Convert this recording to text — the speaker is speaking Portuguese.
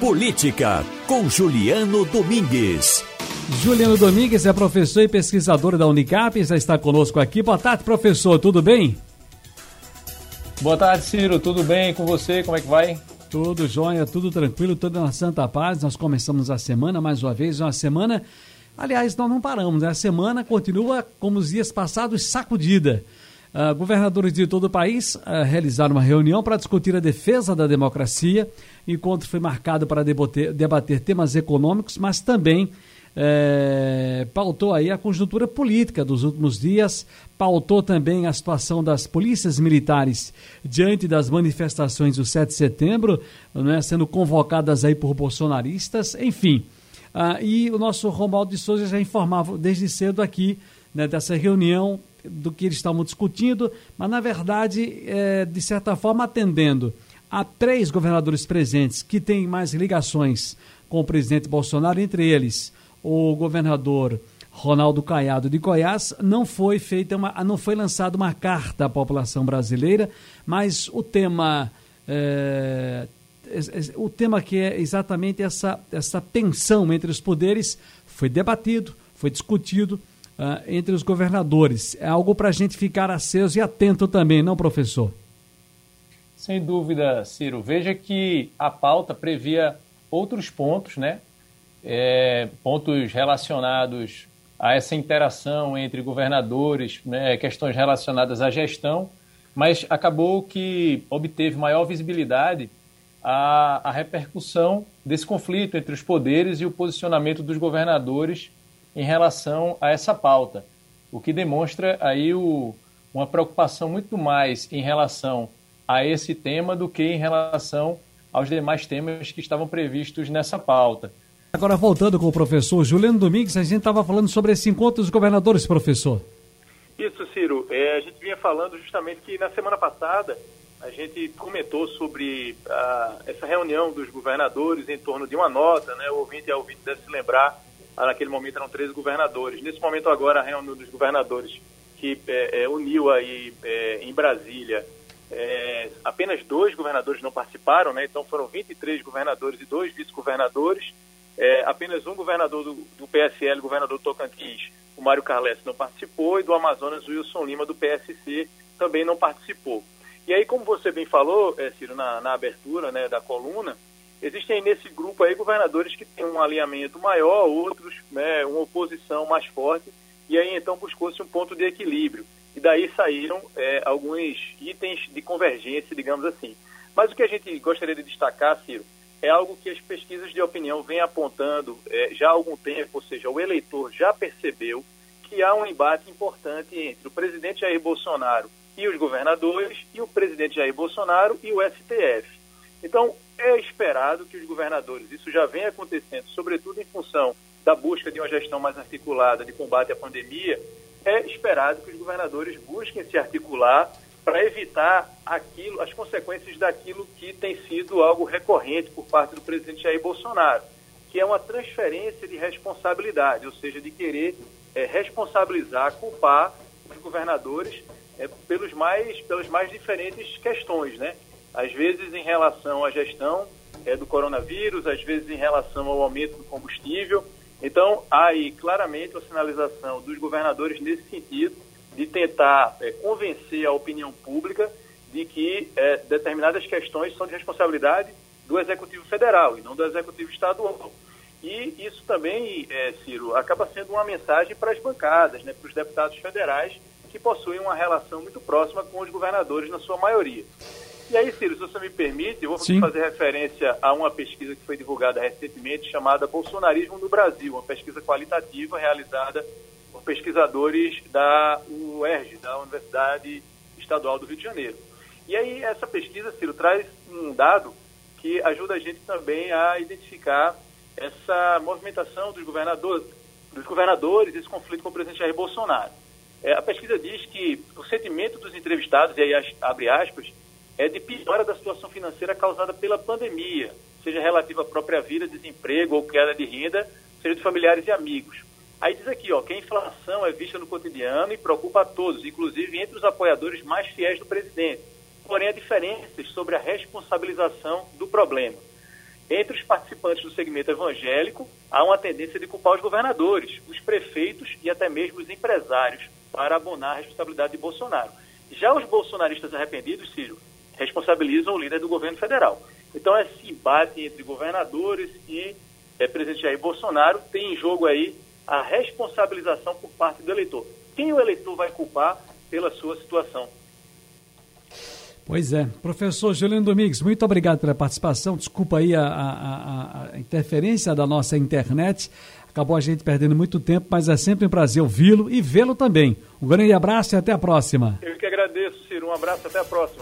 Política, com Juliano Domingues. Juliano Domingues é professor e pesquisador da Unicap, já está conosco aqui. Boa tarde, professor, tudo bem? Boa tarde, Ciro, tudo bem com você? Como é que vai? Tudo jóia, tudo tranquilo, tudo na santa paz. Nós começamos a semana, mais uma vez, uma semana. Aliás, nós não paramos, né? A semana continua como os dias passados, sacudida. Uh, governadores de todo o país uh, realizaram uma reunião para discutir a defesa da democracia. O encontro foi marcado para debater, debater temas econômicos, mas também é, pautou aí a conjuntura política dos últimos dias, pautou também a situação das polícias militares diante das manifestações do 7 de setembro, né, sendo convocadas aí por bolsonaristas, enfim. Uh, e o nosso Romualdo de Souza já informava desde cedo aqui né, dessa reunião do que eles estavam discutindo, mas na verdade, é, de certa forma, atendendo a três governadores presentes que têm mais ligações com o presidente Bolsonaro, entre eles o governador Ronaldo Caiado de Goiás, não foi feita uma, não foi lançada uma carta à população brasileira, mas o tema é, o tema que é exatamente essa, essa tensão entre os poderes foi debatido, foi discutido uh, entre os governadores. É algo para a gente ficar aceso e atento também, não, professor? Sem dúvida, Ciro. Veja que a pauta previa outros pontos, né? É, pontos relacionados a essa interação entre governadores, né? questões relacionadas à gestão, mas acabou que obteve maior visibilidade a, a repercussão desse conflito entre os poderes e o posicionamento dos governadores em relação a essa pauta, o que demonstra aí o, uma preocupação muito mais em relação a esse tema do que em relação aos demais temas que estavam previstos nessa pauta. Agora, voltando com o professor Juliano Domingues, a gente estava falando sobre esse encontro dos governadores, professor. Isso, Ciro. É, a gente vinha falando justamente que na semana passada a gente comentou sobre ah, essa reunião dos governadores em torno de uma nota, né? O ouvinte e a ouvinte deve se lembrar naquele momento eram 13 governadores. Nesse momento agora a reunião dos governadores que é, é, uniu aí é, em Brasília é, apenas dois governadores não participaram, né? então foram 23 governadores e dois vice-governadores. É, apenas um governador do, do PSL, governador do Tocantins, o Mário Carles, não participou, e do Amazonas, o Wilson Lima, do PSC, também não participou. E aí, como você bem falou, é, Ciro, na, na abertura né, da coluna, Existem nesse grupo aí governadores que têm um alinhamento maior, outros né, uma oposição mais forte, e aí então buscou-se um ponto de equilíbrio. E daí saíram é, alguns itens de convergência, digamos assim. Mas o que a gente gostaria de destacar, Ciro, é algo que as pesquisas de opinião vêm apontando é, já há algum tempo, ou seja, o eleitor já percebeu que há um embate importante entre o presidente Jair Bolsonaro e os governadores, e o presidente Jair Bolsonaro e o STF. Então, é esperado que os governadores, isso já vem acontecendo, sobretudo em função da busca de uma gestão mais articulada de combate à pandemia, é esperado que os governadores busquem se articular para evitar aquilo, as consequências daquilo que tem sido algo recorrente por parte do presidente Jair Bolsonaro, que é uma transferência de responsabilidade, ou seja, de querer é, responsabilizar, culpar os governadores é, pelos mais, pelas mais diferentes questões, né? Às vezes em relação à gestão é, do coronavírus, às vezes em relação ao aumento do combustível. Então, há aí claramente uma sinalização dos governadores nesse sentido, de tentar é, convencer a opinião pública de que é, determinadas questões são de responsabilidade do Executivo Federal e não do Executivo Estadual. E isso também, é, Ciro, acaba sendo uma mensagem para as bancadas, né, para os deputados federais que possuem uma relação muito próxima com os governadores na sua maioria. E aí, Ciro, se você me permite, eu vou Sim. fazer referência a uma pesquisa que foi divulgada recentemente chamada Bolsonarismo no Brasil, uma pesquisa qualitativa realizada por pesquisadores da UERJ, da Universidade Estadual do Rio de Janeiro. E aí, essa pesquisa, Ciro, traz um dado que ajuda a gente também a identificar essa movimentação dos governadores, dos governadores, esse conflito com o presidente Jair Bolsonaro. É, a pesquisa diz que o sentimento dos entrevistados, e aí abre aspas, é de piora da situação financeira causada pela pandemia, seja relativa à própria vida, desemprego ou queda de renda, seja de familiares e amigos. Aí diz aqui, ó, que a inflação é vista no cotidiano e preocupa a todos, inclusive entre os apoiadores mais fiéis do presidente. Porém, há diferenças sobre a responsabilização do problema. Entre os participantes do segmento evangélico, há uma tendência de culpar os governadores, os prefeitos e até mesmo os empresários para abonar a responsabilidade de Bolsonaro. Já os bolsonaristas arrependidos, Ciro, responsabilizam o líder do governo federal. Então, esse embate entre governadores e é, presidente Jair Bolsonaro tem em jogo aí a responsabilização por parte do eleitor. Quem o eleitor vai culpar pela sua situação? Pois é. Professor Juliano Domingues, muito obrigado pela participação. Desculpa aí a, a, a interferência da nossa internet. Acabou a gente perdendo muito tempo, mas é sempre um prazer ouvi-lo e vê-lo também. Um grande abraço e até a próxima. Eu que agradeço, Ciro. Um abraço, até a próxima.